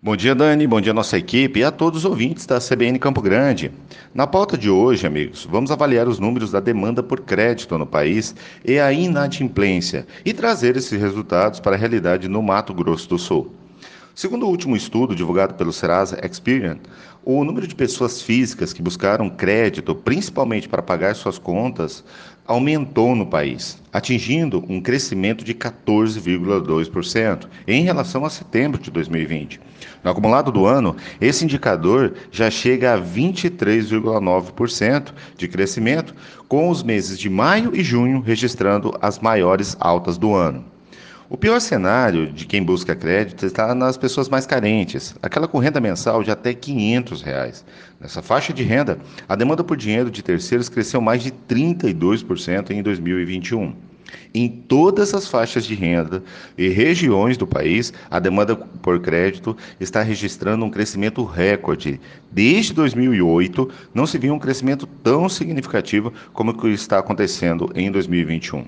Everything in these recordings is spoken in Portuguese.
Bom dia, Dani. Bom dia, nossa equipe e a todos os ouvintes da CBN Campo Grande. Na pauta de hoje, amigos, vamos avaliar os números da demanda por crédito no país e a inadimplência e trazer esses resultados para a realidade no Mato Grosso do Sul. Segundo o último estudo divulgado pelo Serasa Experian, o número de pessoas físicas que buscaram crédito, principalmente para pagar suas contas, aumentou no país, atingindo um crescimento de 14,2% em relação a setembro de 2020. No acumulado do ano, esse indicador já chega a 23,9% de crescimento, com os meses de maio e junho registrando as maiores altas do ano. O pior cenário de quem busca crédito está nas pessoas mais carentes, aquela com renda mensal de até 500 reais. Nessa faixa de renda, a demanda por dinheiro de terceiros cresceu mais de 32% em 2021. Em todas as faixas de renda e regiões do país, a demanda por crédito está registrando um crescimento recorde. Desde 2008, não se viu um crescimento tão significativo como o que está acontecendo em 2021.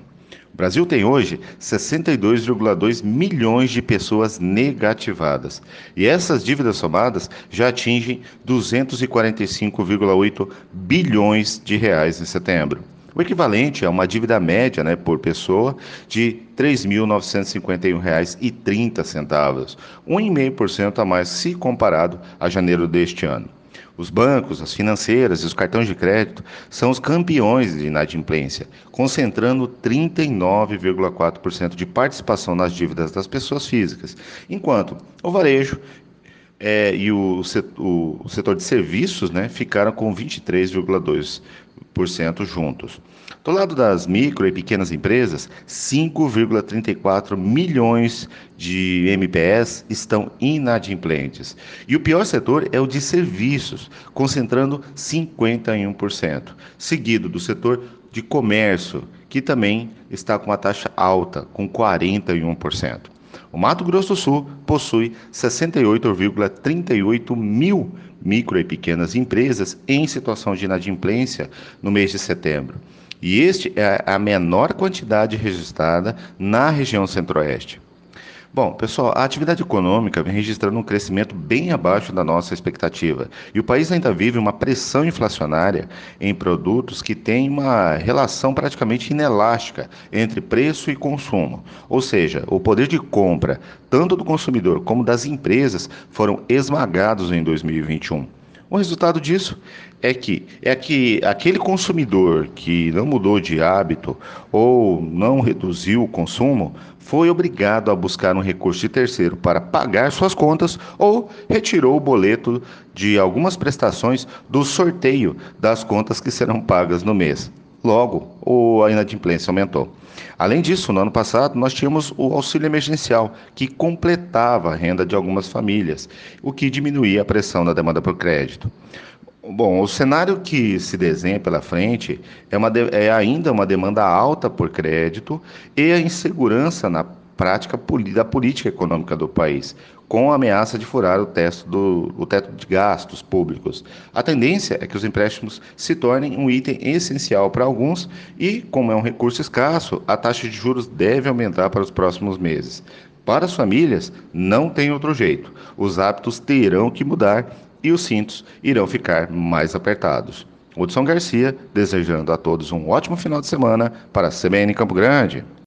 O Brasil tem hoje 62,2 milhões de pessoas negativadas. E essas dívidas somadas já atingem 245,8 bilhões de reais em setembro. O equivalente a uma dívida média né, por pessoa de R$ 3.951,30, 1,5% a mais se comparado a janeiro deste ano. Os bancos, as financeiras e os cartões de crédito são os campeões de inadimplência, concentrando 39,4% de participação nas dívidas das pessoas físicas, enquanto o varejo é, e o setor, o setor de serviços né, ficaram com 23,2% juntos. Do lado das micro e pequenas empresas, 5,34 milhões de MPS estão inadimplentes. E o pior setor é o de serviços, concentrando 51%, seguido do setor de comércio, que também está com uma taxa alta, com 41%. O Mato Grosso do Sul possui 68,38 mil micro e pequenas empresas em situação de inadimplência no mês de setembro. E este é a menor quantidade registrada na região centro-oeste. Bom, pessoal, a atividade econômica vem registrando um crescimento bem abaixo da nossa expectativa. E o país ainda vive uma pressão inflacionária em produtos que têm uma relação praticamente inelástica entre preço e consumo. Ou seja, o poder de compra, tanto do consumidor como das empresas, foram esmagados em 2021. O resultado disso é que é que aquele consumidor que não mudou de hábito ou não reduziu o consumo foi obrigado a buscar um recurso de terceiro para pagar suas contas ou retirou o boleto de algumas prestações do sorteio das contas que serão pagas no mês. Logo, a inadimplência aumentou. Além disso, no ano passado, nós tínhamos o auxílio emergencial, que completava a renda de algumas famílias, o que diminuía a pressão da demanda por crédito. Bom, o cenário que se desenha pela frente é, uma é ainda uma demanda alta por crédito e a insegurança na prática da política econômica do país, com a ameaça de furar o teto, do, o teto de gastos públicos. A tendência é que os empréstimos se tornem um item essencial para alguns e, como é um recurso escasso, a taxa de juros deve aumentar para os próximos meses. Para as famílias, não tem outro jeito. Os hábitos terão que mudar e os cintos irão ficar mais apertados. Hudson Garcia, desejando a todos um ótimo final de semana para a CBN Campo Grande.